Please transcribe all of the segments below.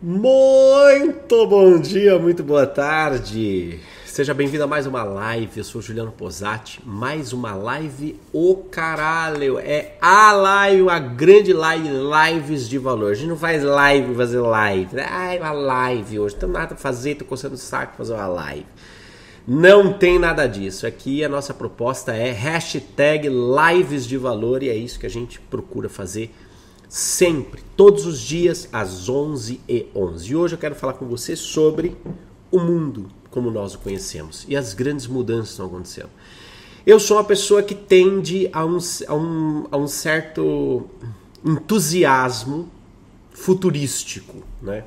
Muito bom dia, muito boa tarde. Seja bem-vindo a mais uma live. Eu sou Juliano Posati. Mais uma live, o caralho. É a live, a grande live, lives de valor. A gente não faz live, fazer live. Ai, uma live hoje. Não nada pra fazer, tô coçando o saco fazer uma live. Não tem nada disso. Aqui a nossa proposta é hashtag lives de valor e é isso que a gente procura fazer sempre, todos os dias, às 11 e 11 E hoje eu quero falar com você sobre o mundo como nós o conhecemos e as grandes mudanças que estão acontecendo. Eu sou uma pessoa que tende a um, a um, a um certo entusiasmo futurístico, né?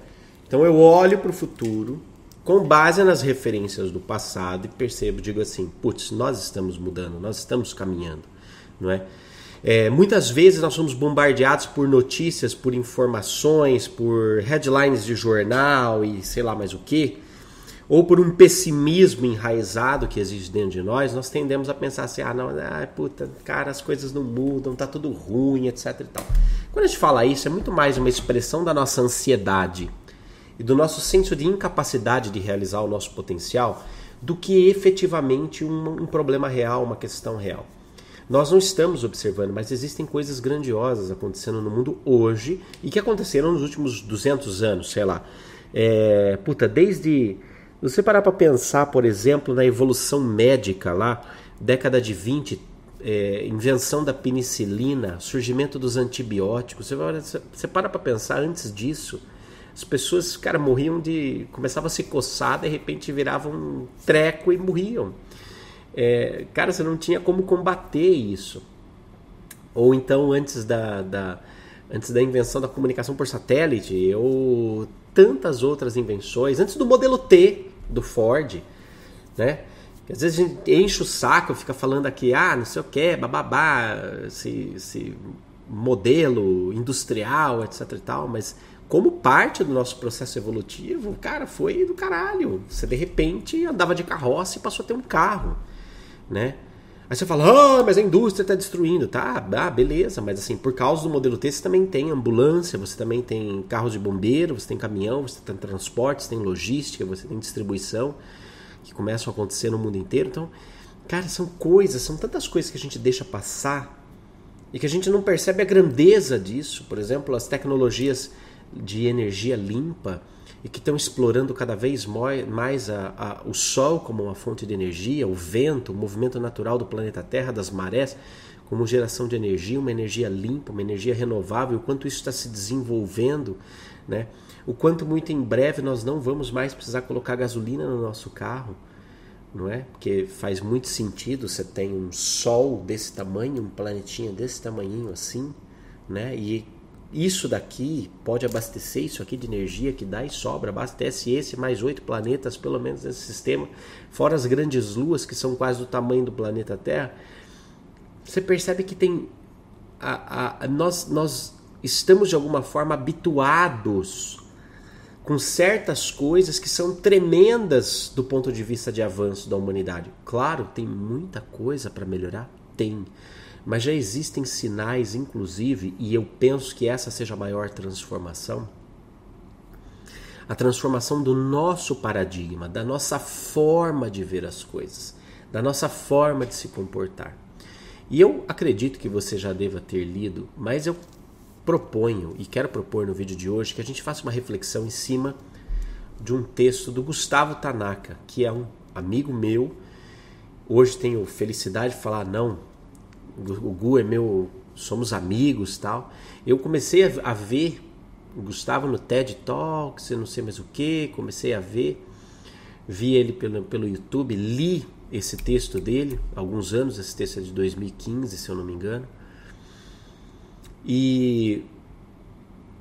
Então eu olho para o futuro com base nas referências do passado e percebo, digo assim, putz, nós estamos mudando, nós estamos caminhando, não é? É? muitas vezes nós somos bombardeados por notícias, por informações, por headlines de jornal e sei lá mais o que, ou por um pessimismo enraizado que existe dentro de nós, nós tendemos a pensar assim, ah não, ah, puta, cara, as coisas não mudam, tá tudo ruim, etc e tal. Quando a gente fala isso, é muito mais uma expressão da nossa ansiedade, e do nosso senso de incapacidade de realizar o nosso potencial do que efetivamente um, um problema real, uma questão real. Nós não estamos observando, mas existem coisas grandiosas acontecendo no mundo hoje e que aconteceram nos últimos 200 anos, sei lá. É, puta, desde. Você parar para pensar, por exemplo, na evolução médica lá, década de 20, é, invenção da penicilina, surgimento dos antibióticos. Você, você para para pensar antes disso as pessoas, cara, morriam de. começava a se coçar, de repente viravam um treco e morriam. É, cara, você não tinha como combater isso. Ou então, antes da, da, antes da invenção da comunicação por satélite, ou tantas outras invenções, antes do modelo T do Ford, né? Às vezes a gente enche o saco, fica falando aqui, ah, não sei o que, bababá, esse, esse modelo industrial, etc e tal, mas como parte do nosso processo evolutivo, cara, foi do caralho. Você de repente andava de carroça e passou a ter um carro, né? Aí você fala, ah, mas a indústria está destruindo. Tá, ah, beleza, mas assim, por causa do modelo T, você também tem ambulância, você também tem carros de bombeiro, você tem caminhão, você tem transporte, você tem logística, você tem distribuição, que começam a acontecer no mundo inteiro. Então, cara, são coisas, são tantas coisas que a gente deixa passar e que a gente não percebe a grandeza disso. Por exemplo, as tecnologias de energia limpa e que estão explorando cada vez mais a, a, o Sol como uma fonte de energia, o vento, o movimento natural do planeta Terra, das marés, como geração de energia, uma energia limpa, uma energia renovável, o quanto isso está se desenvolvendo, né? o quanto muito em breve nós não vamos mais precisar colocar gasolina no nosso carro, não é? Porque faz muito sentido, você tem um Sol desse tamanho, um planetinha desse tamanho assim, né? E isso daqui pode abastecer isso aqui de energia que dá e sobra, abastece esse mais oito planetas, pelo menos nesse sistema, fora as grandes luas que são quase do tamanho do planeta Terra. Você percebe que tem. A, a, nós, nós estamos de alguma forma habituados com certas coisas que são tremendas do ponto de vista de avanço da humanidade. Claro, tem muita coisa para melhorar? Tem. Mas já existem sinais, inclusive, e eu penso que essa seja a maior transformação a transformação do nosso paradigma, da nossa forma de ver as coisas, da nossa forma de se comportar. E eu acredito que você já deva ter lido, mas eu proponho e quero propor no vídeo de hoje que a gente faça uma reflexão em cima de um texto do Gustavo Tanaka, que é um amigo meu. Hoje tenho felicidade de falar, não, o Gu é meu, somos amigos tal. Eu comecei a, a ver o Gustavo no TED Talks, eu não sei mais o que, comecei a ver, vi ele pelo, pelo YouTube, li esse texto dele, alguns anos, esse texto é de 2015, se eu não me engano. E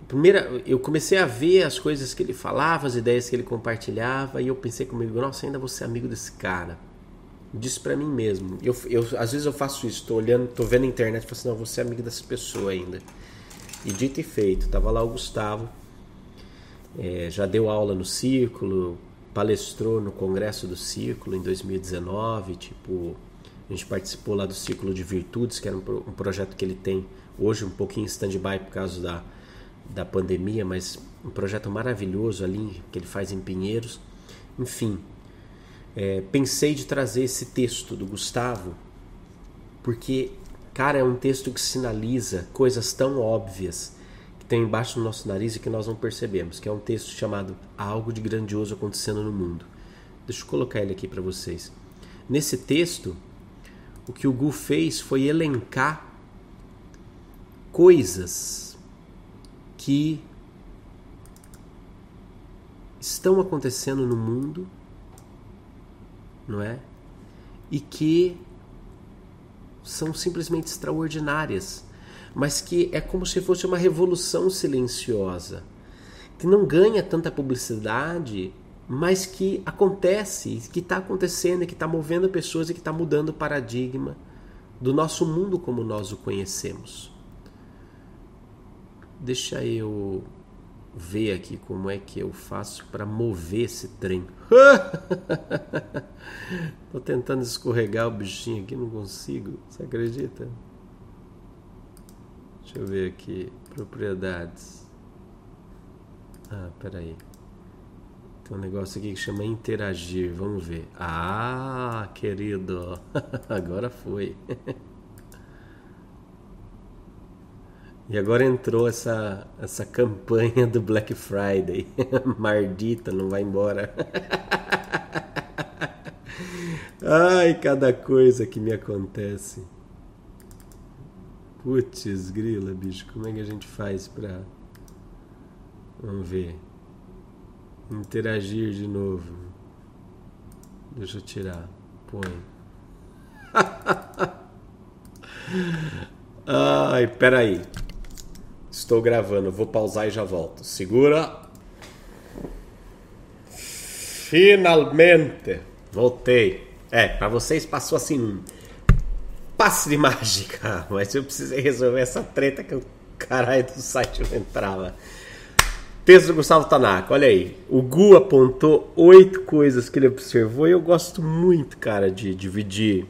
primeira, eu comecei a ver as coisas que ele falava, as ideias que ele compartilhava, e eu pensei comigo, nossa, ainda vou ser amigo desse cara disse para mim mesmo. Eu, eu, às vezes eu faço isso, tô olhando, tô vendo a internet e falo assim, não, vou ser amigo dessa pessoa ainda. E dito e feito, tava lá o Gustavo, é, já deu aula no Círculo, palestrou no Congresso do Círculo em 2019, tipo, a gente participou lá do Círculo de Virtudes, que era um, um projeto que ele tem hoje um pouquinho em stand-by por causa da, da pandemia, mas um projeto maravilhoso ali que ele faz em Pinheiros. Enfim, é, pensei de trazer esse texto do Gustavo porque, cara, é um texto que sinaliza coisas tão óbvias que tem embaixo do nosso nariz e que nós não percebemos, que é um texto chamado Algo de Grandioso Acontecendo no Mundo. Deixa eu colocar ele aqui para vocês. Nesse texto, o que o Gu fez foi elencar coisas que estão acontecendo no mundo, não é? E que são simplesmente extraordinárias, mas que é como se fosse uma revolução silenciosa, que não ganha tanta publicidade, mas que acontece, que está acontecendo, que está movendo pessoas e que está mudando o paradigma do nosso mundo como nós o conhecemos. Deixa eu ver aqui como é que eu faço para mover esse trem. Tô tentando escorregar o bichinho aqui, não consigo. Você acredita? Deixa eu ver aqui. Propriedades. Ah, peraí. Tem um negócio aqui que chama interagir. Vamos ver. Ah, querido. Agora foi. E agora entrou essa, essa campanha do Black Friday. Mardita, não vai embora. Ai, cada coisa que me acontece. Putz, grila, bicho, como é que a gente faz pra. Vamos ver. Interagir de novo. Deixa eu tirar. Põe. Ai, peraí. Estou gravando, vou pausar e já volto. Segura. Finalmente voltei. É, para vocês passou assim passe de mágica, mas eu precisei resolver essa treta que o caralho do site não entrava. Texto do Gustavo Tanaka, olha aí. O Gu apontou oito coisas que ele observou e eu gosto muito, cara, de dividir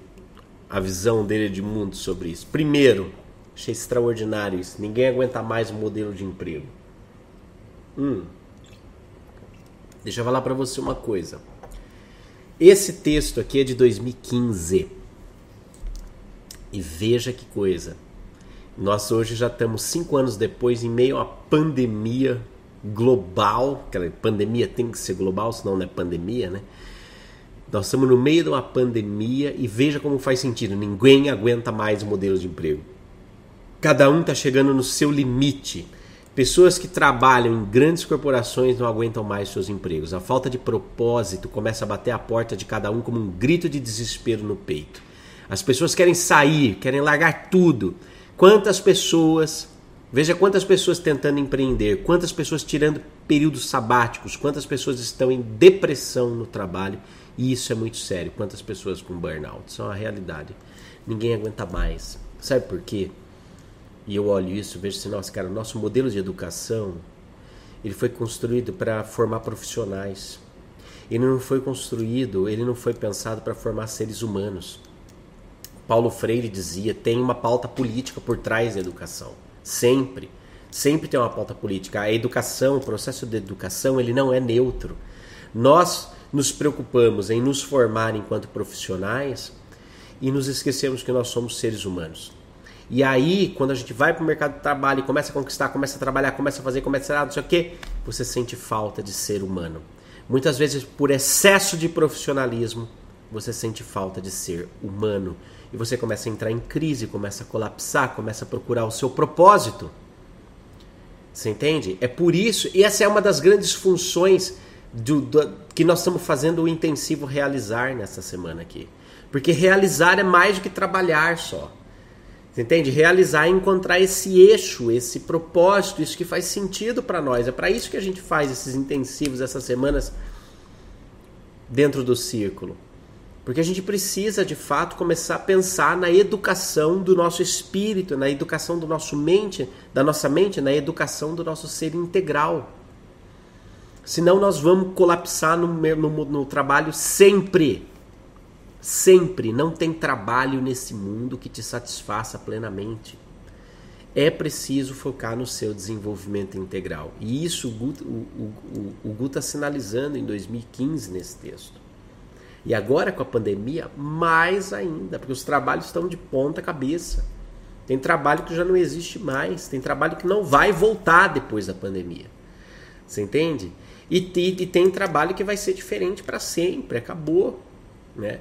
a visão dele de mundo sobre isso. Primeiro, Achei extraordinário isso. Ninguém aguenta mais o modelo de emprego. Hum. Deixa eu falar para você uma coisa. Esse texto aqui é de 2015. E veja que coisa. Nós hoje já estamos cinco anos depois, em meio a pandemia global. Aquela pandemia tem que ser global, senão não é pandemia, né? Nós estamos no meio de uma pandemia e veja como faz sentido. Ninguém aguenta mais o modelo de emprego. Cada um está chegando no seu limite. Pessoas que trabalham em grandes corporações não aguentam mais seus empregos. A falta de propósito começa a bater a porta de cada um como um grito de desespero no peito. As pessoas querem sair, querem largar tudo. Quantas pessoas, veja quantas pessoas tentando empreender, quantas pessoas tirando períodos sabáticos, quantas pessoas estão em depressão no trabalho, e isso é muito sério. Quantas pessoas com burnout, isso é uma realidade. Ninguém aguenta mais. Sabe por quê? E eu olho isso vejo assim, nossa, cara, o nosso modelo de educação ele foi construído para formar profissionais. Ele não foi construído, ele não foi pensado para formar seres humanos. Paulo Freire dizia, tem uma pauta política por trás da educação. Sempre. Sempre tem uma pauta política. A educação, o processo de educação, ele não é neutro. Nós nos preocupamos em nos formar enquanto profissionais e nos esquecemos que nós somos seres humanos. E aí, quando a gente vai para o mercado de trabalho e começa a conquistar, começa a trabalhar, começa a fazer, começa a não sei o quê, você sente falta de ser humano. Muitas vezes, por excesso de profissionalismo, você sente falta de ser humano. E você começa a entrar em crise, começa a colapsar, começa a procurar o seu propósito. Você entende? É por isso, e essa é uma das grandes funções do, do, que nós estamos fazendo o intensivo realizar nessa semana aqui. Porque realizar é mais do que trabalhar só. Você entende? Realizar e encontrar esse eixo, esse propósito, isso que faz sentido para nós. É para isso que a gente faz esses intensivos, essas semanas dentro do círculo. Porque a gente precisa, de fato, começar a pensar na educação do nosso espírito, na educação do nosso mente, da nossa mente, na educação do nosso ser integral. Senão nós vamos colapsar no, no, no trabalho sempre. Sempre não tem trabalho nesse mundo que te satisfaça plenamente. é preciso focar no seu desenvolvimento integral. E isso o Gu o, o, está sinalizando em 2015 nesse texto. E agora com a pandemia, mais ainda, porque os trabalhos estão de ponta cabeça. Tem trabalho que já não existe mais, tem trabalho que não vai voltar depois da pandemia. Você entende? E, e, e tem trabalho que vai ser diferente para sempre, acabou. Né?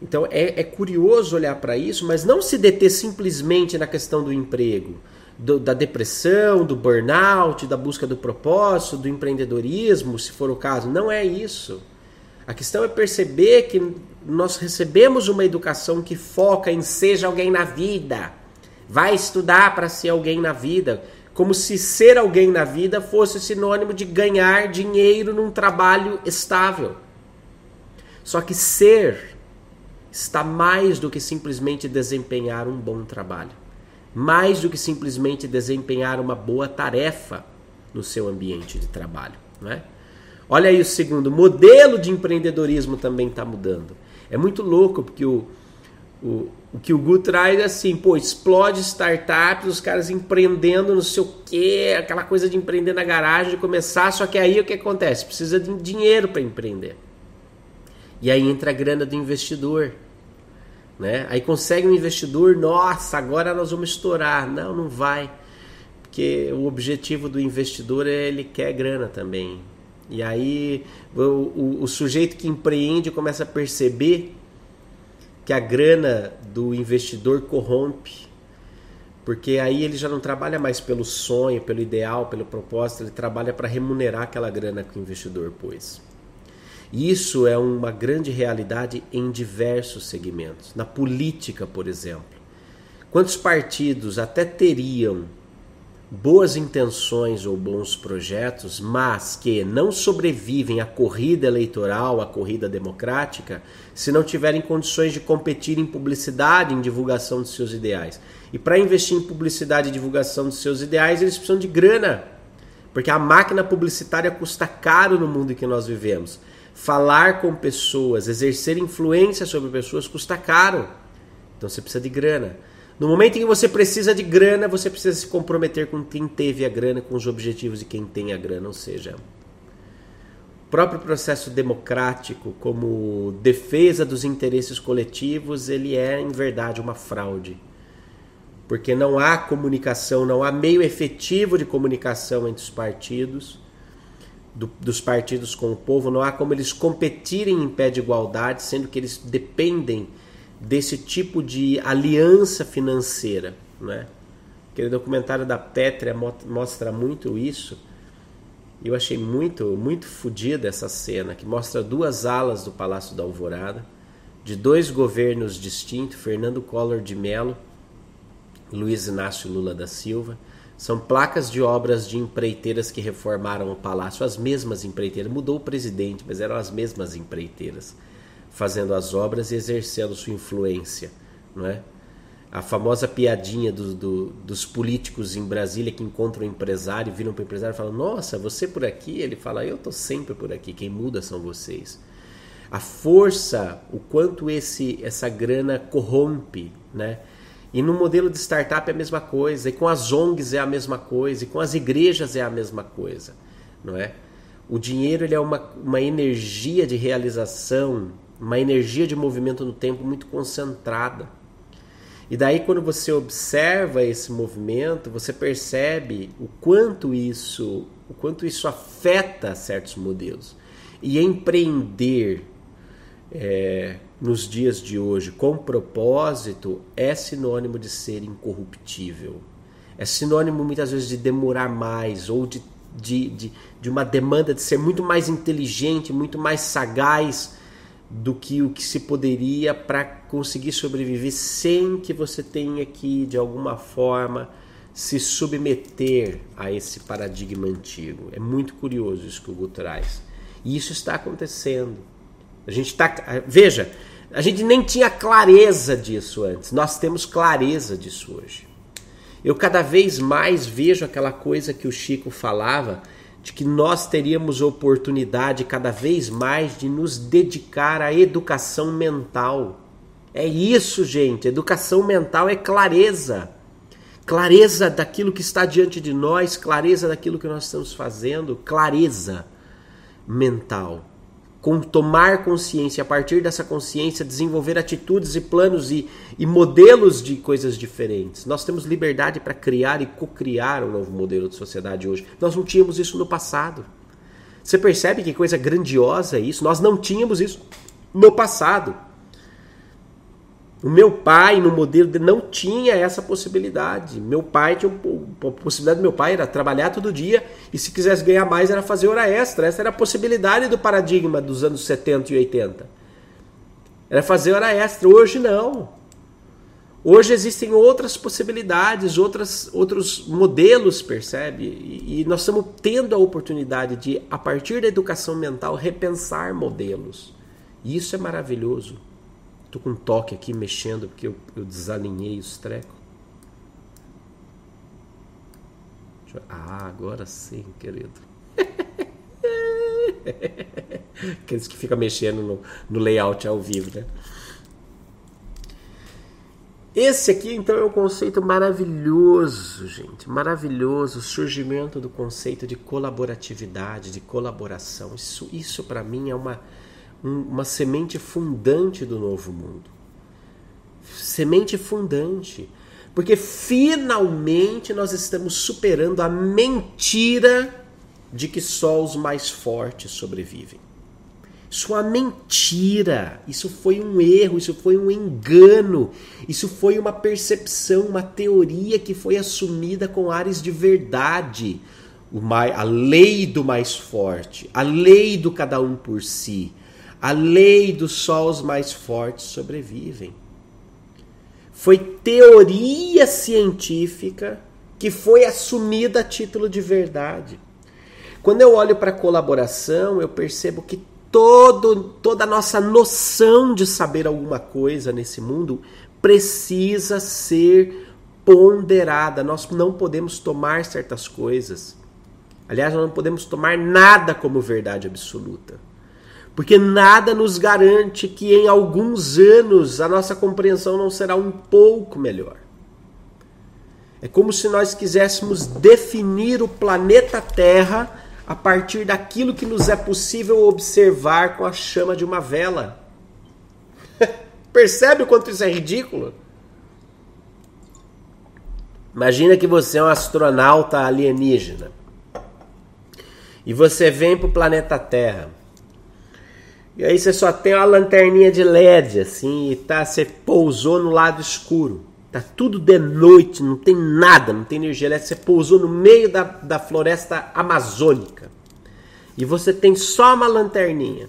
Então é, é curioso olhar para isso, mas não se deter simplesmente na questão do emprego, do, da depressão, do burnout, da busca do propósito, do empreendedorismo, se for o caso. Não é isso. A questão é perceber que nós recebemos uma educação que foca em seja alguém na vida. Vai estudar para ser alguém na vida. Como se ser alguém na vida fosse sinônimo de ganhar dinheiro num trabalho estável. Só que ser está mais do que simplesmente desempenhar um bom trabalho, mais do que simplesmente desempenhar uma boa tarefa no seu ambiente de trabalho. Não é? Olha aí o segundo, modelo de empreendedorismo também está mudando. É muito louco porque o, o, o que o Gu traz é assim, pô, explode startups, os caras empreendendo não sei o quê, aquela coisa de empreender na garagem, de começar, só que aí o que acontece? Precisa de dinheiro para empreender. E aí entra a grana do investidor. Né? Aí consegue um investidor, nossa, agora nós vamos estourar. Não, não vai. Porque o objetivo do investidor é ele quer grana também. E aí o, o, o sujeito que empreende começa a perceber que a grana do investidor corrompe. Porque aí ele já não trabalha mais pelo sonho, pelo ideal, pelo propósito, ele trabalha para remunerar aquela grana que o investidor pôs. Isso é uma grande realidade em diversos segmentos. Na política, por exemplo. Quantos partidos até teriam boas intenções ou bons projetos, mas que não sobrevivem à corrida eleitoral, à corrida democrática, se não tiverem condições de competir em publicidade, em divulgação dos seus ideais. E para investir em publicidade e divulgação dos seus ideais, eles precisam de grana. Porque a máquina publicitária custa caro no mundo em que nós vivemos falar com pessoas, exercer influência sobre pessoas custa caro. Então você precisa de grana. No momento em que você precisa de grana, você precisa se comprometer com quem teve a grana, com os objetivos de quem tem a grana, ou seja, o próprio processo democrático como defesa dos interesses coletivos, ele é em verdade uma fraude. Porque não há comunicação, não há meio efetivo de comunicação entre os partidos do, dos partidos com o povo, não há como eles competirem em pé de igualdade, sendo que eles dependem desse tipo de aliança financeira. Né? Aquele documentário da Petria mostra muito isso. Eu achei muito, muito fodida essa cena, que mostra duas alas do Palácio da Alvorada, de dois governos distintos, Fernando Collor de Mello, Luiz Inácio Lula da Silva, são placas de obras de empreiteiras que reformaram o palácio, as mesmas empreiteiras. Mudou o presidente, mas eram as mesmas empreiteiras fazendo as obras e exercendo sua influência, não é? A famosa piadinha do, do, dos políticos em Brasília que encontram um empresário, viram para o empresário e falam: Nossa, você por aqui? Ele fala: Eu estou sempre por aqui, quem muda são vocês. A força, o quanto esse essa grana corrompe, né? E no modelo de startup é a mesma coisa, e com as ONGs é a mesma coisa, e com as igrejas é a mesma coisa, não é? O dinheiro ele é uma, uma energia de realização, uma energia de movimento no tempo muito concentrada. E daí quando você observa esse movimento, você percebe o quanto isso, o quanto isso afeta certos modelos. E empreender é, nos dias de hoje com propósito é sinônimo de ser incorruptível. É sinônimo muitas vezes de demorar mais ou de, de, de, de uma demanda de ser muito mais inteligente, muito mais sagaz do que o que se poderia para conseguir sobreviver sem que você tenha que, de alguma forma, se submeter a esse paradigma antigo. É muito curioso isso que o Hugo traz. E isso está acontecendo. A gente está. Veja, a gente nem tinha clareza disso antes. Nós temos clareza disso hoje. Eu cada vez mais vejo aquela coisa que o Chico falava de que nós teríamos oportunidade cada vez mais de nos dedicar à educação mental. É isso, gente. Educação mental é clareza. clareza daquilo que está diante de nós, clareza daquilo que nós estamos fazendo, clareza mental. Com tomar consciência, a partir dessa consciência, desenvolver atitudes e planos e, e modelos de coisas diferentes. Nós temos liberdade para criar e co-criar um novo modelo de sociedade hoje. Nós não tínhamos isso no passado. Você percebe que coisa grandiosa é isso? Nós não tínhamos isso no passado. O meu pai, no modelo dele, não tinha essa possibilidade. Meu pai tinha a possibilidade do meu pai era trabalhar todo dia e se quisesse ganhar mais era fazer hora extra. Essa era a possibilidade do paradigma dos anos 70 e 80. Era fazer hora extra. Hoje não. Hoje existem outras possibilidades, outras, outros modelos, percebe? E, e nós estamos tendo a oportunidade de, a partir da educação mental, repensar modelos. E isso é maravilhoso. Tô com um toque aqui mexendo porque eu, eu desalinhei os trecos. Ah, agora sim, querido. Aqueles que ficam mexendo no, no layout ao vivo, né? Esse aqui, então, é um conceito maravilhoso, gente. Maravilhoso. O surgimento do conceito de colaboratividade, de colaboração. Isso, isso para mim, é uma, uma semente fundante do novo mundo. Semente fundante. Porque finalmente nós estamos superando a mentira de que só os mais fortes sobrevivem. Isso é uma mentira, isso foi um erro, isso foi um engano, isso foi uma percepção, uma teoria que foi assumida com ares de verdade. a lei do mais forte, a lei do cada um por si, a lei dos só os mais fortes sobrevivem. Foi teoria científica que foi assumida a título de verdade. Quando eu olho para a colaboração, eu percebo que todo, toda a nossa noção de saber alguma coisa nesse mundo precisa ser ponderada. Nós não podemos tomar certas coisas. Aliás, nós não podemos tomar nada como verdade absoluta. Porque nada nos garante que em alguns anos a nossa compreensão não será um pouco melhor. É como se nós quiséssemos definir o planeta Terra a partir daquilo que nos é possível observar com a chama de uma vela. Percebe o quanto isso é ridículo? Imagina que você é um astronauta alienígena e você vem para o planeta Terra. E aí você só tem uma lanterninha de LED, assim, e tá, você pousou no lado escuro. Tá tudo de noite, não tem nada, não tem energia elétrica. Você pousou no meio da, da floresta amazônica. E você tem só uma lanterninha.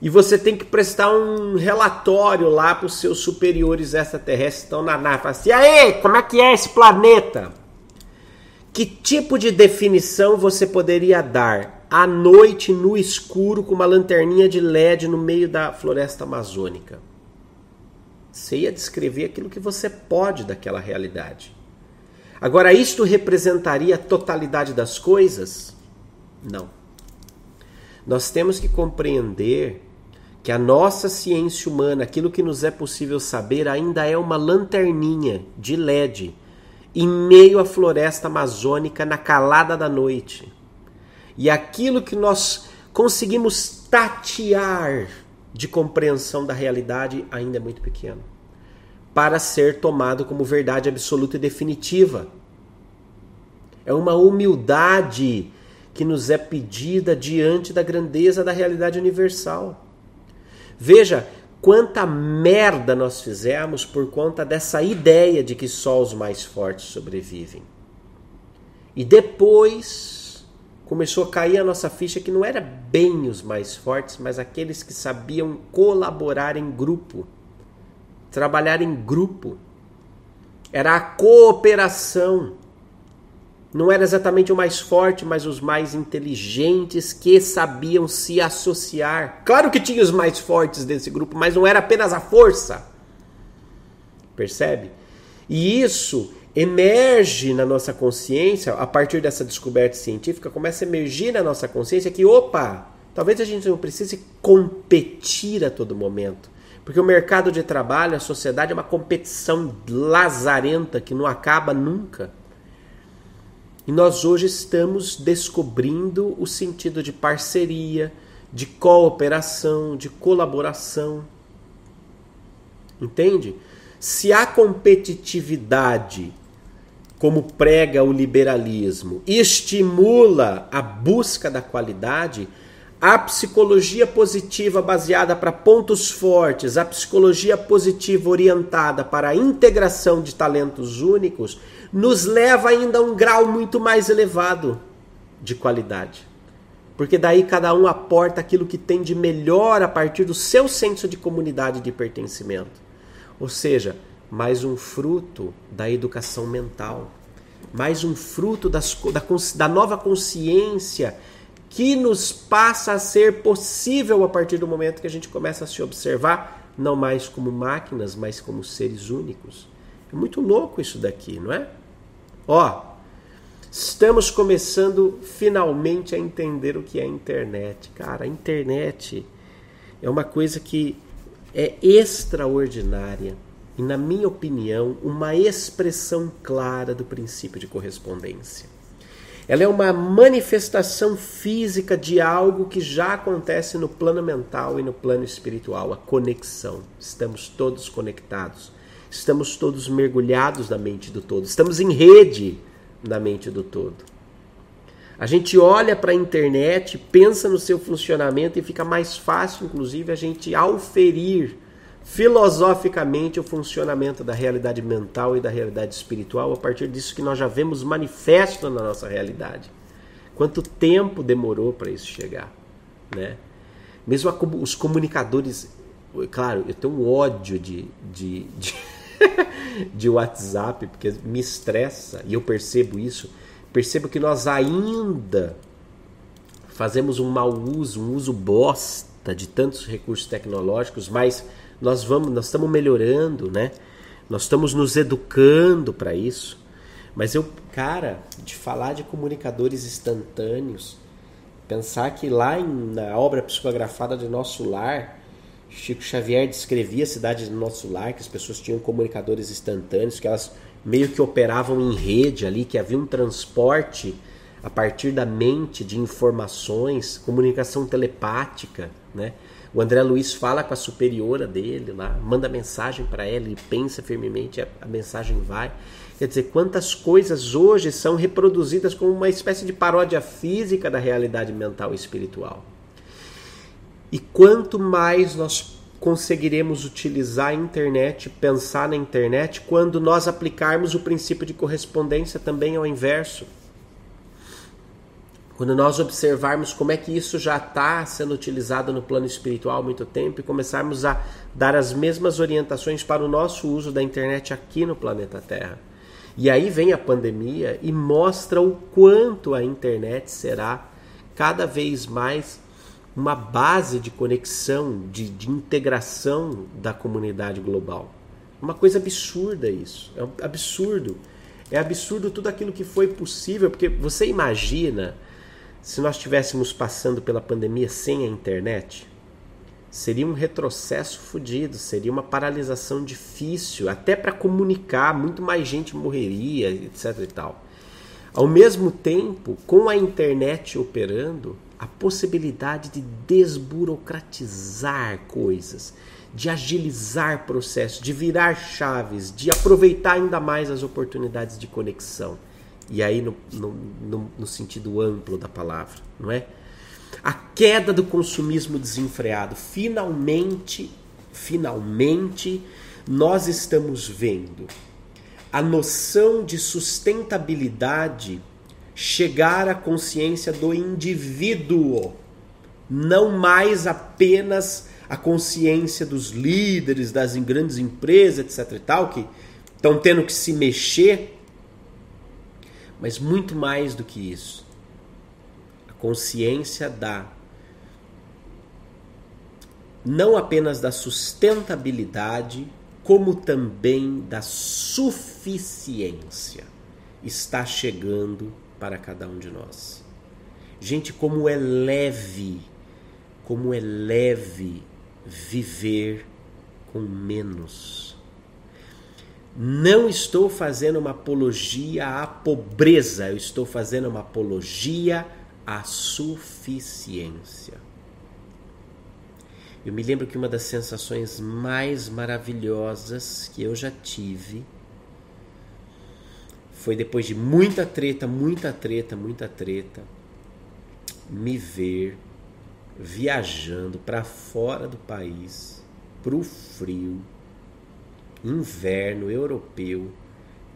E você tem que prestar um relatório lá para os seus superiores extraterrestres que estão na nave. Assim, e aí, como é que é esse planeta? Que tipo de definição você poderia dar à noite no escuro com uma lanterninha de LED no meio da floresta amazônica. Você ia descrever aquilo que você pode daquela realidade. Agora, isto representaria a totalidade das coisas? Não. Nós temos que compreender que a nossa ciência humana, aquilo que nos é possível saber, ainda é uma lanterninha de LED em meio à floresta amazônica na calada da noite. E aquilo que nós conseguimos tatear de compreensão da realidade ainda é muito pequeno para ser tomado como verdade absoluta e definitiva. É uma humildade que nos é pedida diante da grandeza da realidade universal. Veja quanta merda nós fizemos por conta dessa ideia de que só os mais fortes sobrevivem. E depois começou a cair a nossa ficha que não era bem os mais fortes, mas aqueles que sabiam colaborar em grupo, trabalhar em grupo. Era a cooperação. Não era exatamente o mais forte, mas os mais inteligentes que sabiam se associar. Claro que tinha os mais fortes desse grupo, mas não era apenas a força. Percebe? E isso emerge na nossa consciência, a partir dessa descoberta científica, começa a emergir na nossa consciência que, opa, talvez a gente não precise competir a todo momento, Porque o mercado de trabalho, a sociedade é uma competição lazarenta que não acaba nunca. E nós hoje estamos descobrindo o sentido de parceria, de cooperação, de colaboração. Entende? Se a competitividade, como prega o liberalismo, estimula a busca da qualidade, a psicologia positiva baseada para pontos fortes, a psicologia positiva orientada para a integração de talentos únicos, nos leva ainda a um grau muito mais elevado de qualidade. Porque daí cada um aporta aquilo que tem de melhor a partir do seu senso de comunidade de pertencimento. Ou seja, mais um fruto da educação mental, mais um fruto das, da, da nova consciência que nos passa a ser possível a partir do momento que a gente começa a se observar não mais como máquinas, mas como seres únicos. É muito louco isso daqui, não é? Ó, estamos começando finalmente a entender o que é a internet. Cara, a internet é uma coisa que é extraordinária e, na minha opinião, uma expressão clara do princípio de correspondência. Ela é uma manifestação física de algo que já acontece no plano mental e no plano espiritual, a conexão. Estamos todos conectados. Estamos todos mergulhados na mente do todo. Estamos em rede na mente do todo. A gente olha para a internet, pensa no seu funcionamento e fica mais fácil, inclusive, a gente auferir filosoficamente o funcionamento da realidade mental e da realidade espiritual a partir disso que nós já vemos manifesto na nossa realidade. Quanto tempo demorou para isso chegar, né? Mesmo a, os comunicadores, claro, eu tenho um ódio de, de, de, de WhatsApp porque me estressa e eu percebo isso. Percebo que nós ainda fazemos um mau uso, um uso bosta de tantos recursos tecnológicos, mas nós vamos, nós estamos melhorando, né? Nós estamos nos educando para isso. Mas eu, cara, de falar de comunicadores instantâneos, pensar que lá em, na obra psicografada de Nosso Lar, Chico Xavier descrevia a cidade do Nosso Lar, que as pessoas tinham comunicadores instantâneos, que elas meio que operavam em rede ali, que havia um transporte a partir da mente de informações, comunicação telepática, né? O André Luiz fala com a superiora dele lá, manda mensagem para ela, ele pensa firmemente, a, a mensagem vai. Quer dizer, quantas coisas hoje são reproduzidas como uma espécie de paródia física da realidade mental e espiritual. E quanto mais nós conseguiremos utilizar a internet, pensar na internet, quando nós aplicarmos o princípio de correspondência também ao inverso. Quando nós observarmos como é que isso já está sendo utilizado no plano espiritual há muito tempo e começarmos a dar as mesmas orientações para o nosso uso da internet aqui no planeta Terra. E aí vem a pandemia e mostra o quanto a internet será cada vez mais uma base de conexão, de, de integração da comunidade global. Uma coisa absurda isso. É um absurdo. É absurdo tudo aquilo que foi possível, porque você imagina se nós estivéssemos passando pela pandemia sem a internet, seria um retrocesso fodido, seria uma paralisação difícil, até para comunicar, muito mais gente morreria, etc e tal. Ao mesmo tempo, com a internet operando, a possibilidade de desburocratizar coisas, de agilizar processos, de virar chaves, de aproveitar ainda mais as oportunidades de conexão e aí no, no, no, sentido amplo da palavra, não é? A queda do consumismo desenfreado. Finalmente, finalmente, nós estamos vendo a noção de sustentabilidade chegar à consciência do indivíduo, não mais apenas a consciência dos líderes das grandes empresas, etc e tal, que estão tendo que se mexer mas muito mais do que isso. A consciência da não apenas da sustentabilidade, como também da suficiência está chegando para cada um de nós. Gente, como é leve, como é leve viver com menos. Não estou fazendo uma apologia à pobreza, eu estou fazendo uma apologia à suficiência. Eu me lembro que uma das sensações mais maravilhosas que eu já tive foi depois de muita treta, muita treta, muita treta, me ver viajando para fora do país, para o frio, inverno europeu,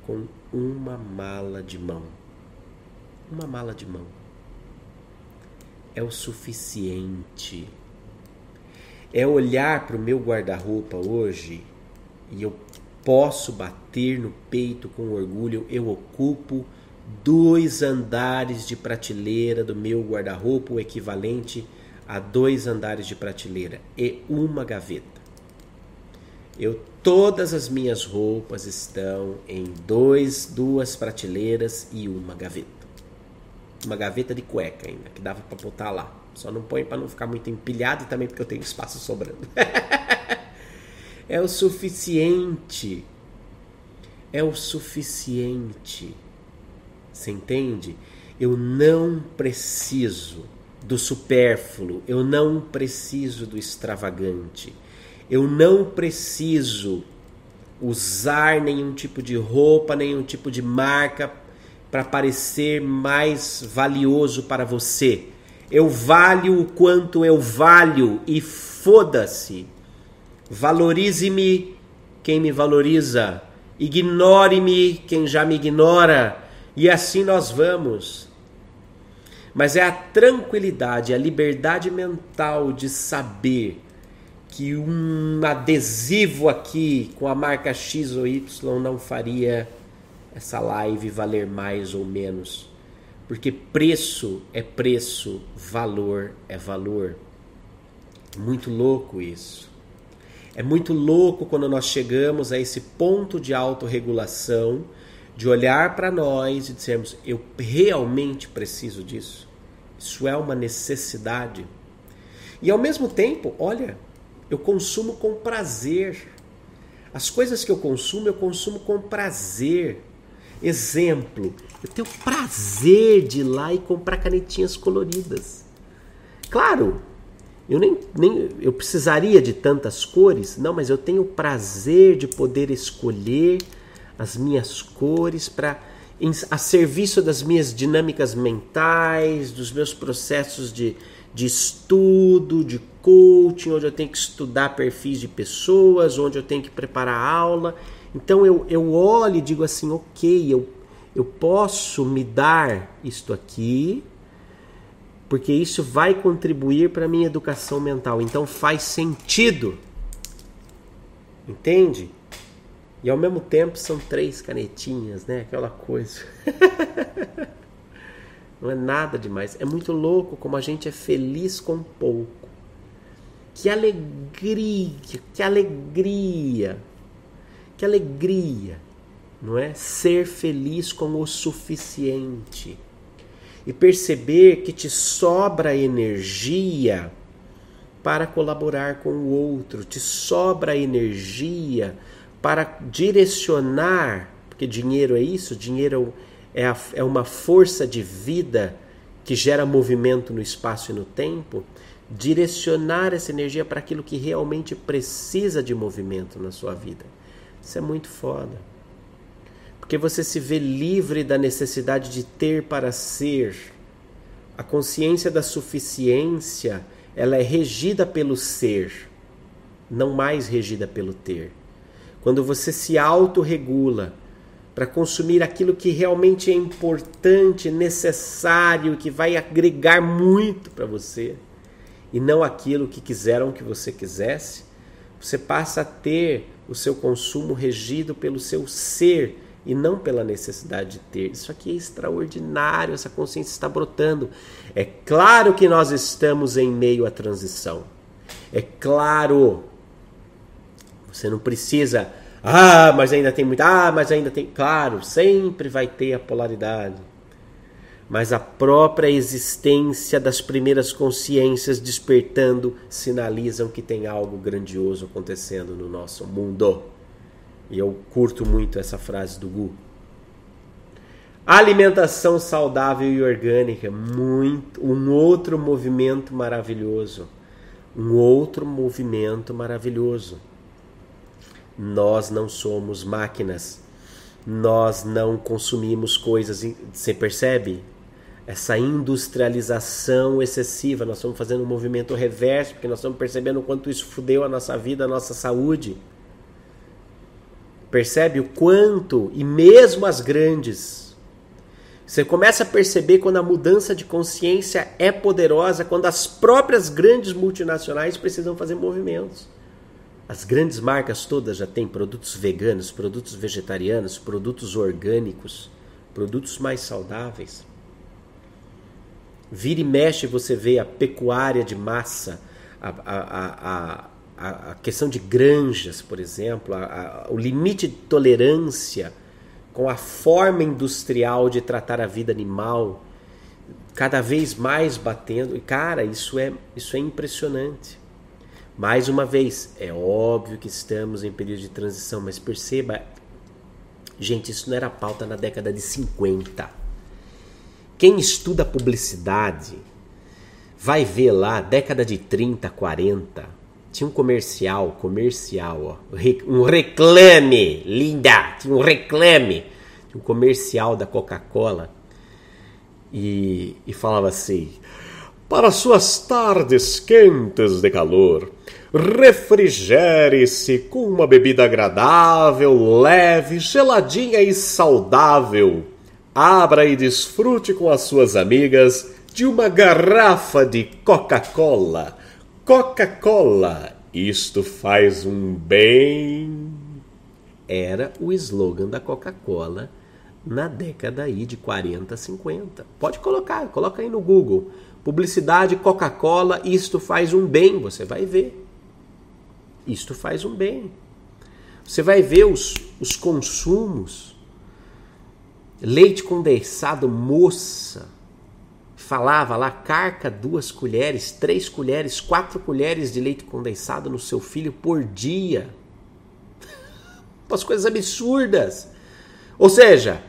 com uma mala de mão. Uma mala de mão. É o suficiente é olhar para o meu guarda-roupa hoje e eu posso bater no peito com orgulho, eu ocupo dois andares de prateleira do meu guarda-roupa, o equivalente a dois andares de prateleira e uma gaveta. Eu todas as minhas roupas estão em dois, duas prateleiras e uma gaveta. Uma gaveta de cueca ainda, que dava para botar lá. Só não põe para não ficar muito empilhado e também porque eu tenho espaço sobrando. é o suficiente. É o suficiente. Você entende? Eu não preciso do supérfluo, eu não preciso do extravagante. Eu não preciso usar nenhum tipo de roupa, nenhum tipo de marca para parecer mais valioso para você. Eu valho o quanto eu valho e foda-se. Valorize-me quem me valoriza. Ignore-me quem já me ignora. E assim nós vamos. Mas é a tranquilidade, a liberdade mental de saber que um adesivo aqui com a marca X ou Y não faria essa live valer mais ou menos porque preço é preço, valor é valor. Muito louco isso. É muito louco quando nós chegamos a esse ponto de autorregulação, de olhar para nós e dizermos: eu realmente preciso disso. Isso é uma necessidade. E ao mesmo tempo, olha, eu consumo com prazer. As coisas que eu consumo, eu consumo com prazer. Exemplo, eu tenho prazer de ir lá e comprar canetinhas coloridas. Claro, eu nem, nem eu precisaria de tantas cores, não, mas eu tenho prazer de poder escolher as minhas cores para a serviço das minhas dinâmicas mentais, dos meus processos de, de estudo, de coaching, onde eu tenho que estudar perfis de pessoas, onde eu tenho que preparar aula. Então eu, eu olho e digo assim, ok, eu, eu posso me dar isto aqui, porque isso vai contribuir para a minha educação mental. Então faz sentido. Entende? E ao mesmo tempo são três canetinhas, né? Aquela coisa. Não é nada demais. É muito louco como a gente é feliz com pouco. Que alegria, que alegria que alegria, não é? Ser feliz com o suficiente e perceber que te sobra energia para colaborar com o outro, te sobra energia para direcionar, porque dinheiro é isso, dinheiro é, a, é uma força de vida que gera movimento no espaço e no tempo, direcionar essa energia para aquilo que realmente precisa de movimento na sua vida. Isso é muito foda. Porque você se vê livre da necessidade de ter para ser. A consciência da suficiência, ela é regida pelo ser, não mais regida pelo ter. Quando você se autorregula para consumir aquilo que realmente é importante, necessário, que vai agregar muito para você, e não aquilo que quiseram que você quisesse, você passa a ter o seu consumo regido pelo seu ser e não pela necessidade de ter. Isso aqui é extraordinário, essa consciência está brotando. É claro que nós estamos em meio à transição. É claro. Você não precisa, ah, mas ainda tem muito, ah, mas ainda tem. Claro, sempre vai ter a polaridade. mas a própria existência das primeiras consciências despertando sinalizam que tem algo grandioso acontecendo no nosso mundo. E eu curto muito essa frase do Gu. Alimentação saudável e orgânica, muito um outro movimento maravilhoso. Um outro movimento maravilhoso. Nós não somos máquinas. Nós não consumimos coisas, você percebe? essa industrialização excessiva, nós estamos fazendo um movimento reverso, porque nós estamos percebendo o quanto isso fudeu a nossa vida, a nossa saúde. Percebe o quanto, e mesmo as grandes. Você começa a perceber quando a mudança de consciência é poderosa, quando as próprias grandes multinacionais precisam fazer movimentos. As grandes marcas todas já têm produtos veganos, produtos vegetarianos, produtos orgânicos, produtos mais saudáveis. Vira e mexe você vê a pecuária de massa, a, a, a, a questão de granjas, por exemplo, o limite de tolerância com a forma industrial de tratar a vida animal cada vez mais batendo. E cara, isso é, isso é impressionante. Mais uma vez, é óbvio que estamos em período de transição, mas perceba, gente, isso não era pauta na década de 50. Quem estuda publicidade vai ver lá, década de 30, 40, tinha um comercial, comercial, ó, um reclame, linda, tinha um reclame, um comercial da Coca-Cola. E, e falava assim: para suas tardes quentes de calor, refrigere-se com uma bebida agradável, leve, geladinha e saudável. Abra e desfrute com as suas amigas de uma garrafa de Coca-Cola. Coca-Cola, isto faz um bem. Era o slogan da Coca-Cola na década aí de 40, 50. Pode colocar, coloca aí no Google. Publicidade Coca-Cola, isto faz um bem, você vai ver. Isto faz um bem. Você vai ver os, os consumos Leite condensado moça. Falava lá, carca duas colheres, três colheres, quatro colheres de leite condensado no seu filho por dia. Umas coisas absurdas. Ou seja,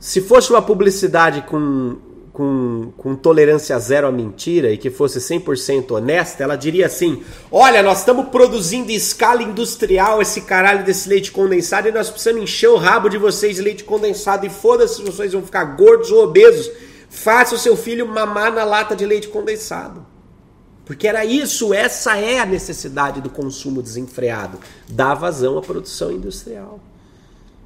se fosse uma publicidade com com, com tolerância zero à mentira e que fosse 100% honesta, ela diria assim: Olha, nós estamos produzindo em escala industrial esse caralho desse leite condensado e nós precisamos encher o rabo de vocês de leite condensado e foda-se se vocês vão ficar gordos ou obesos. Faça o seu filho mamar na lata de leite condensado. Porque era isso, essa é a necessidade do consumo desenfreado, dar vazão à produção industrial.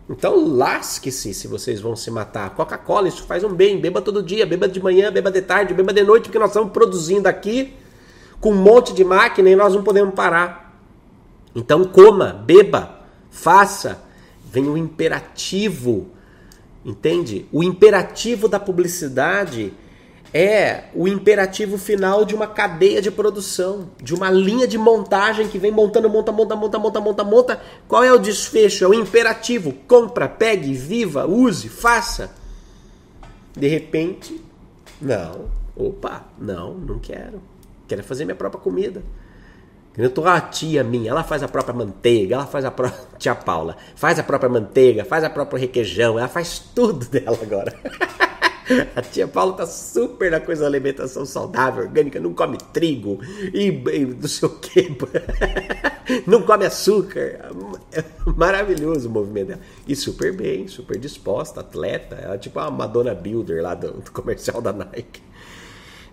Então lasque-se se vocês vão se matar. Coca-Cola, isso faz um bem. Beba todo dia, beba de manhã, beba de tarde, beba de noite, porque nós estamos produzindo aqui com um monte de máquina e nós não podemos parar. Então coma, beba, faça. Vem o imperativo, entende? O imperativo da publicidade é o imperativo final de uma cadeia de produção, de uma linha de montagem que vem montando, monta, monta, monta, monta, monta, monta. Qual é o desfecho? É o imperativo. Compra, pegue, viva, use, faça. De repente, não. Opa, não, não quero. Quero fazer minha própria comida. Eu tô a tia minha, ela faz a própria manteiga, ela faz a própria tia Paula, faz a própria manteiga, faz a própria requeijão, ela faz tudo dela agora. A tia Paula tá super na coisa da alimentação saudável, orgânica, não come trigo e, e não que. Não come açúcar. Maravilhoso o movimento dela. E super bem, super disposta, atleta. Ela é tipo a Madonna Builder lá do, do comercial da Nike.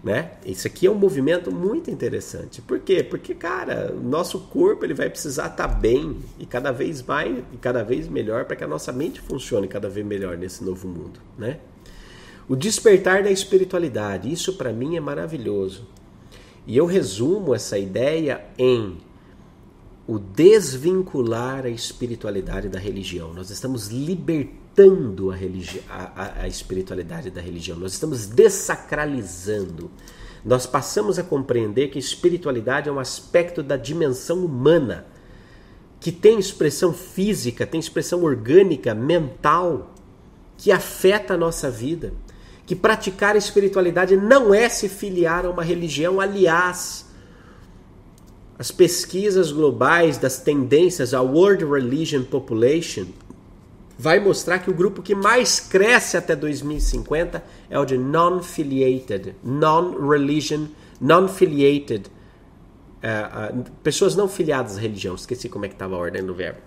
Né? Isso aqui é um movimento muito interessante. Por quê? Porque, cara, o nosso corpo ele vai precisar estar tá bem e cada vez mais e cada vez melhor para que a nossa mente funcione cada vez melhor nesse novo mundo, né? O despertar da espiritualidade, isso para mim é maravilhoso. E eu resumo essa ideia em o desvincular a espiritualidade da religião. Nós estamos libertando a, religi a, a, espiritualidade da religião, nós estamos desacralizando. Nós passamos a compreender que espiritualidade é um aspecto da dimensão humana, que tem expressão física, tem expressão orgânica, mental, que afeta a nossa vida que praticar espiritualidade não é se filiar a uma religião. Aliás, as pesquisas globais das tendências a World Religion Population vai mostrar que o grupo que mais cresce até 2050 é o de non-filiated, non-religion, non-filiated, uh, uh, pessoas não filiadas à religião. Esqueci como é que estava a ordem do verbo.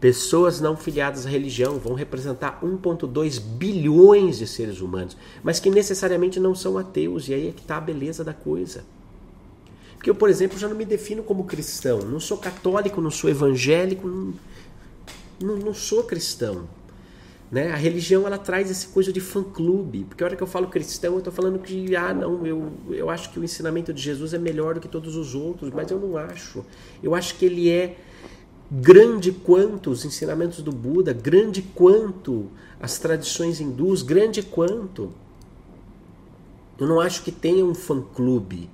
Pessoas não filiadas à religião vão representar 1,2 bilhões de seres humanos, mas que necessariamente não são ateus, e aí é que está a beleza da coisa. Porque eu, por exemplo, já não me defino como cristão, não sou católico, não sou evangélico, não, não, não sou cristão. Né? A religião ela traz esse coisa de fã-clube, porque a hora que eu falo cristão, eu estou falando que, ah, não, eu, eu acho que o ensinamento de Jesus é melhor do que todos os outros, mas eu não acho. Eu acho que ele é grande quanto os ensinamentos do Buda, grande quanto as tradições hindus, grande quanto. Eu não acho que tenha um fã-clube.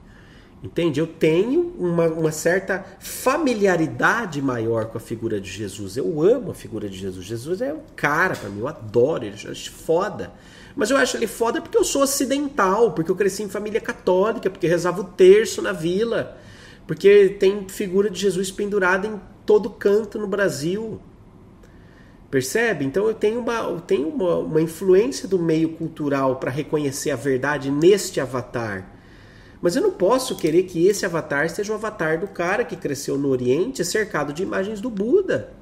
Entende? Eu tenho uma, uma, certa familiaridade maior com a figura de Jesus. Eu amo a figura de Jesus. Jesus é um cara para mim, eu adoro ele, eu acho foda. Mas eu acho ele foda porque eu sou ocidental, porque eu cresci em família católica, porque rezava o terço na vila, porque tem figura de Jesus pendurada em todo canto no Brasil. Percebe? Então eu tenho uma, eu tenho uma, uma influência do meio cultural para reconhecer a verdade neste avatar. Mas eu não posso querer que esse avatar seja o avatar do cara que cresceu no Oriente cercado de imagens do Buda.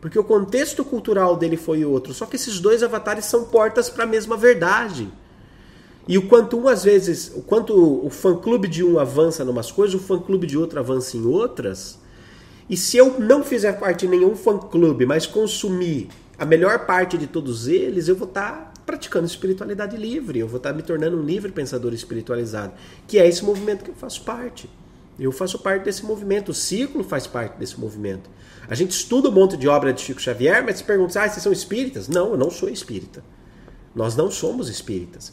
Porque o contexto cultural dele foi outro. Só que esses dois avatares são portas para a mesma verdade. E o quanto um às vezes, o quanto o fã-clube de um avança em umas coisas, o fã-clube de outro avança em outras. E se eu não fizer parte de nenhum fã-clube, mas consumir a melhor parte de todos eles, eu vou estar tá praticando espiritualidade livre, eu vou estar me tornando um livre pensador espiritualizado, que é esse movimento que eu faço parte. Eu faço parte desse movimento, o ciclo faz parte desse movimento. A gente estuda um monte de obra de Chico Xavier, mas se pergunta, ah, vocês são espíritas? Não, eu não sou espírita. Nós não somos espíritas.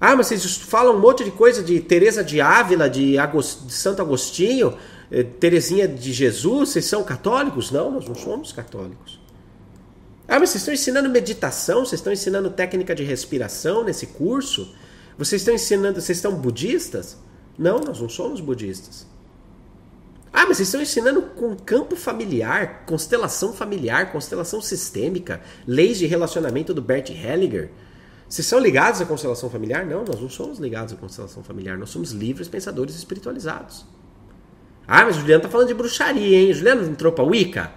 Ah, mas vocês falam um monte de coisa de Teresa de Ávila, de, Agost... de Santo Agostinho, eh, Terezinha de Jesus, vocês são católicos? Não, nós não somos católicos. Ah, mas vocês estão ensinando meditação? Vocês estão ensinando técnica de respiração nesse curso? Vocês estão ensinando, vocês estão budistas? Não, nós não somos budistas. Ah, mas vocês estão ensinando com campo familiar, constelação familiar, constelação sistêmica, leis de relacionamento do Bert Hellinger. Vocês são ligados à constelação familiar? Não, nós não somos ligados à constelação familiar. Nós somos livres pensadores espiritualizados. Ah, mas o Juliano tá falando de bruxaria, hein? O Juliano entrou para Wicca?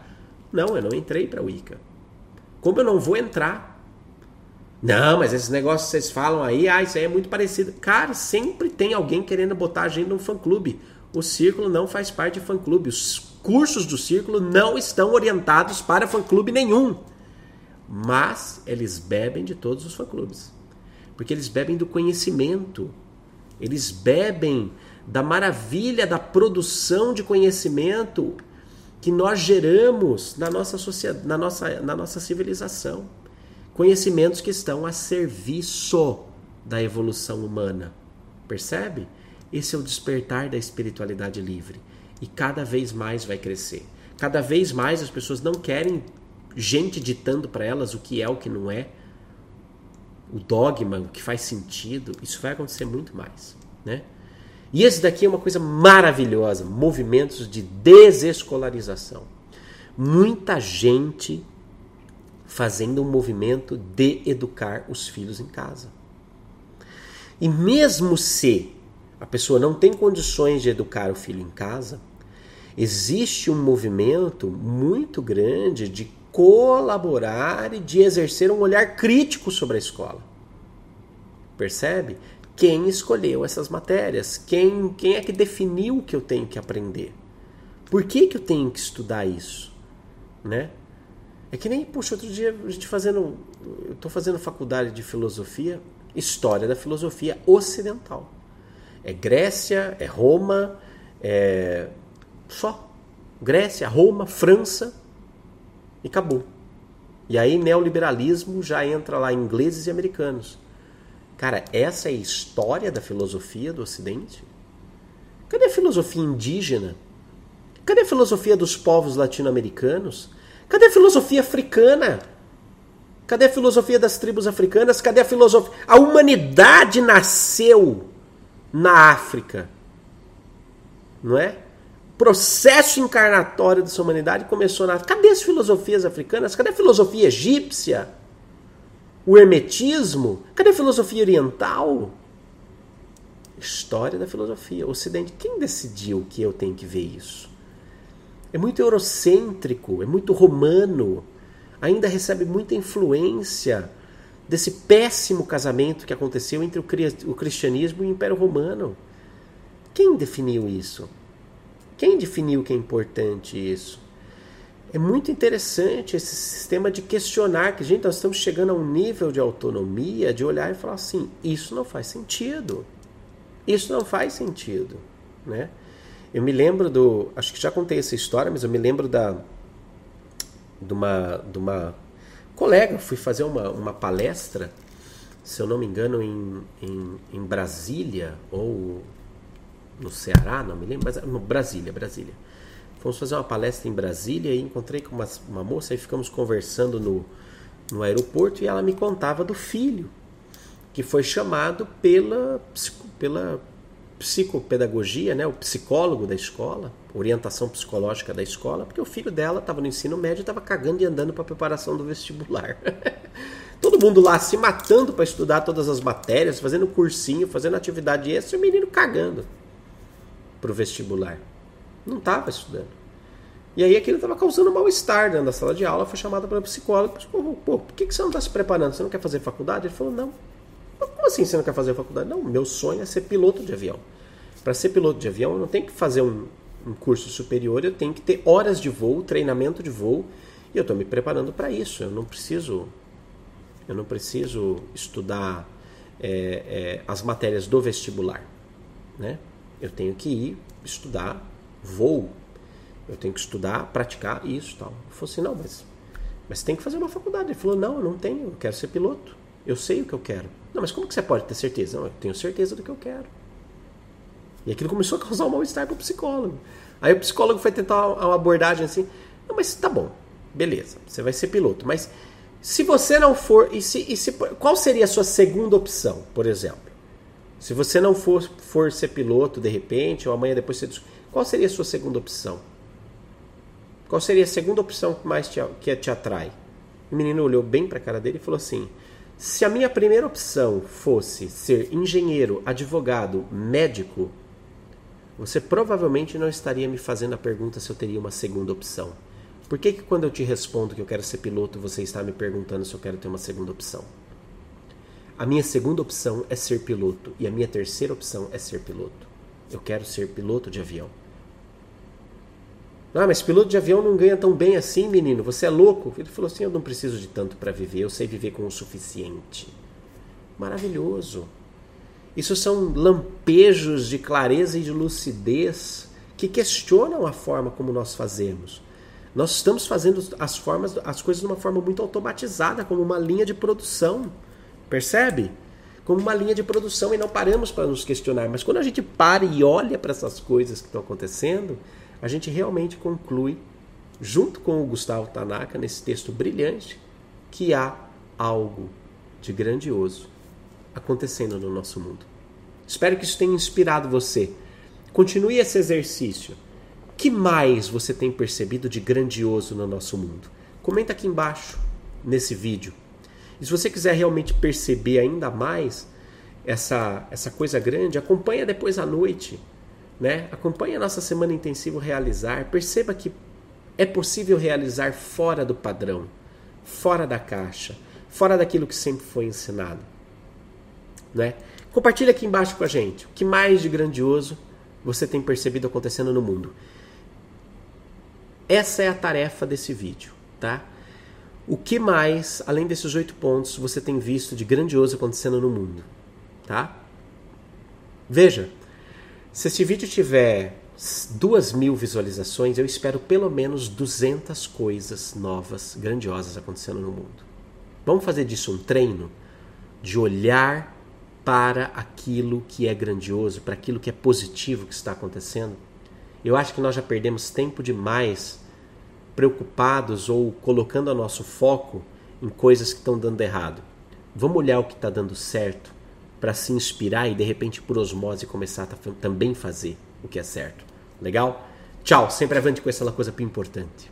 Não, eu não entrei para Wicca. Como eu não vou entrar? Não, mas esses negócios que vocês falam aí, ah, isso aí é muito parecido. Cara, sempre tem alguém querendo botar a gente num fã-clube. O círculo não faz parte de fã-clube. Os cursos do círculo não estão orientados para fã-clube nenhum. Mas eles bebem de todos os fã-clubes. Porque eles bebem do conhecimento. Eles bebem da maravilha da produção de conhecimento que nós geramos na nossa sociedade, na nossa, na nossa civilização. Conhecimentos que estão a serviço da evolução humana. Percebe? Esse é o despertar da espiritualidade livre. E cada vez mais vai crescer. Cada vez mais as pessoas não querem gente ditando para elas o que é, o que não é, o dogma, o que faz sentido. Isso vai acontecer muito mais, né? E esse daqui é uma coisa maravilhosa: movimentos de desescolarização. Muita gente fazendo um movimento de educar os filhos em casa. E mesmo se a pessoa não tem condições de educar o filho em casa, existe um movimento muito grande de colaborar e de exercer um olhar crítico sobre a escola. Percebe? Quem escolheu essas matérias, quem, quem é que definiu que eu tenho que aprender. Por que, que eu tenho que estudar isso? Né? É que nem, puxa, outro dia a gente fazendo. Eu estou fazendo faculdade de filosofia, história da filosofia ocidental. É Grécia, é Roma, é. Só. Grécia, Roma, França e acabou. E aí neoliberalismo já entra lá ingleses e americanos. Cara, essa é a história da filosofia do Ocidente? Cadê a filosofia indígena? Cadê a filosofia dos povos latino-americanos? Cadê a filosofia africana? Cadê a filosofia das tribos africanas? Cadê a filosofia? A humanidade nasceu na África. Não é? processo encarnatório dessa humanidade começou na. Cadê as filosofias africanas? Cadê a filosofia egípcia? O hermetismo? Cadê a filosofia oriental? História da filosofia. Ocidente. Quem decidiu que eu tenho que ver isso? É muito eurocêntrico, é muito romano. Ainda recebe muita influência desse péssimo casamento que aconteceu entre o cristianismo e o Império Romano. Quem definiu isso? Quem definiu que é importante isso? É muito interessante esse sistema de questionar que, gente, nós estamos chegando a um nível de autonomia de olhar e falar assim: isso não faz sentido. Isso não faz sentido, né? Eu me lembro do, acho que já contei essa história, mas eu me lembro da de uma, de uma colega, fui fazer uma, uma palestra, se eu não me engano, em, em, em Brasília ou no Ceará, não me lembro, mas no Brasília, Brasília. Fomos fazer uma palestra em Brasília e encontrei com uma, uma moça e ficamos conversando no, no aeroporto e ela me contava do filho que foi chamado pela, pela psicopedagogia, né, o psicólogo da escola, orientação psicológica da escola, porque o filho dela estava no ensino médio e estava cagando e andando para a preparação do vestibular. Todo mundo lá se matando para estudar todas as matérias, fazendo cursinho, fazendo atividade extra, e o menino cagando para o vestibular. Não estava estudando. E aí aquilo estava causando mal-estar dentro da sala de aula, foi chamada pela psicóloga, pô, por que, que você não está se preparando? Você não quer fazer faculdade? Ele falou, não. Como assim você não quer fazer faculdade? Não, meu sonho é ser piloto de avião. Para ser piloto de avião, eu não tenho que fazer um, um curso superior, eu tenho que ter horas de voo, treinamento de voo, e eu estou me preparando para isso. Eu não preciso, eu não preciso estudar é, é, as matérias do vestibular, né? Eu tenho que ir estudar voo. Eu tenho que estudar, praticar isso tal. Eu falei assim, não, mas, mas tem que fazer uma faculdade. Ele falou, não, eu não tenho, eu quero ser piloto. Eu sei o que eu quero. Não, mas como que você pode ter certeza? Não, eu tenho certeza do que eu quero. E aquilo começou a causar um mal-estar para o psicólogo. Aí o psicólogo foi tentar uma abordagem assim, não, mas tá bom, beleza, você vai ser piloto, mas se você não for, e se, e se, qual seria a sua segunda opção, por exemplo? Se você não for, for ser piloto de repente, ou amanhã depois você. Qual seria a sua segunda opção? Qual seria a segunda opção que mais te, que te atrai? O menino olhou bem para a cara dele e falou assim: Se a minha primeira opção fosse ser engenheiro, advogado, médico, você provavelmente não estaria me fazendo a pergunta se eu teria uma segunda opção. Por que, que quando eu te respondo que eu quero ser piloto, você está me perguntando se eu quero ter uma segunda opção? A minha segunda opção é ser piloto e a minha terceira opção é ser piloto. Eu quero ser piloto de avião. Ah, mas piloto de avião não ganha tão bem assim, menino. Você é louco? Ele falou assim: Eu não preciso de tanto para viver, eu sei viver com o suficiente. Maravilhoso. Isso são lampejos de clareza e de lucidez que questionam a forma como nós fazemos. Nós estamos fazendo as formas, as coisas de uma forma muito automatizada, como uma linha de produção. Percebe? Como uma linha de produção e não paramos para nos questionar. Mas quando a gente para e olha para essas coisas que estão acontecendo, a gente realmente conclui, junto com o Gustavo Tanaka, nesse texto brilhante, que há algo de grandioso acontecendo no nosso mundo. Espero que isso tenha inspirado você. Continue esse exercício. que mais você tem percebido de grandioso no nosso mundo? Comenta aqui embaixo nesse vídeo. E se você quiser realmente perceber ainda mais essa, essa coisa grande, acompanha depois à noite, né? Acompanha a nossa semana intensiva realizar, perceba que é possível realizar fora do padrão, fora da caixa, fora daquilo que sempre foi ensinado, né? Compartilha aqui embaixo com a gente o que mais de grandioso você tem percebido acontecendo no mundo. Essa é a tarefa desse vídeo, tá? O que mais, além desses oito pontos, você tem visto de grandioso acontecendo no mundo? Tá? Veja, se este vídeo tiver duas mil visualizações, eu espero pelo menos 200 coisas novas, grandiosas acontecendo no mundo. Vamos fazer disso um treino de olhar para aquilo que é grandioso, para aquilo que é positivo que está acontecendo. Eu acho que nós já perdemos tempo demais preocupados ou colocando o nosso foco em coisas que estão dando errado. Vamos olhar o que está dando certo para se inspirar e de repente por osmose começar a também fazer o que é certo. Legal? Tchau, sempre avante com essa coisa importante.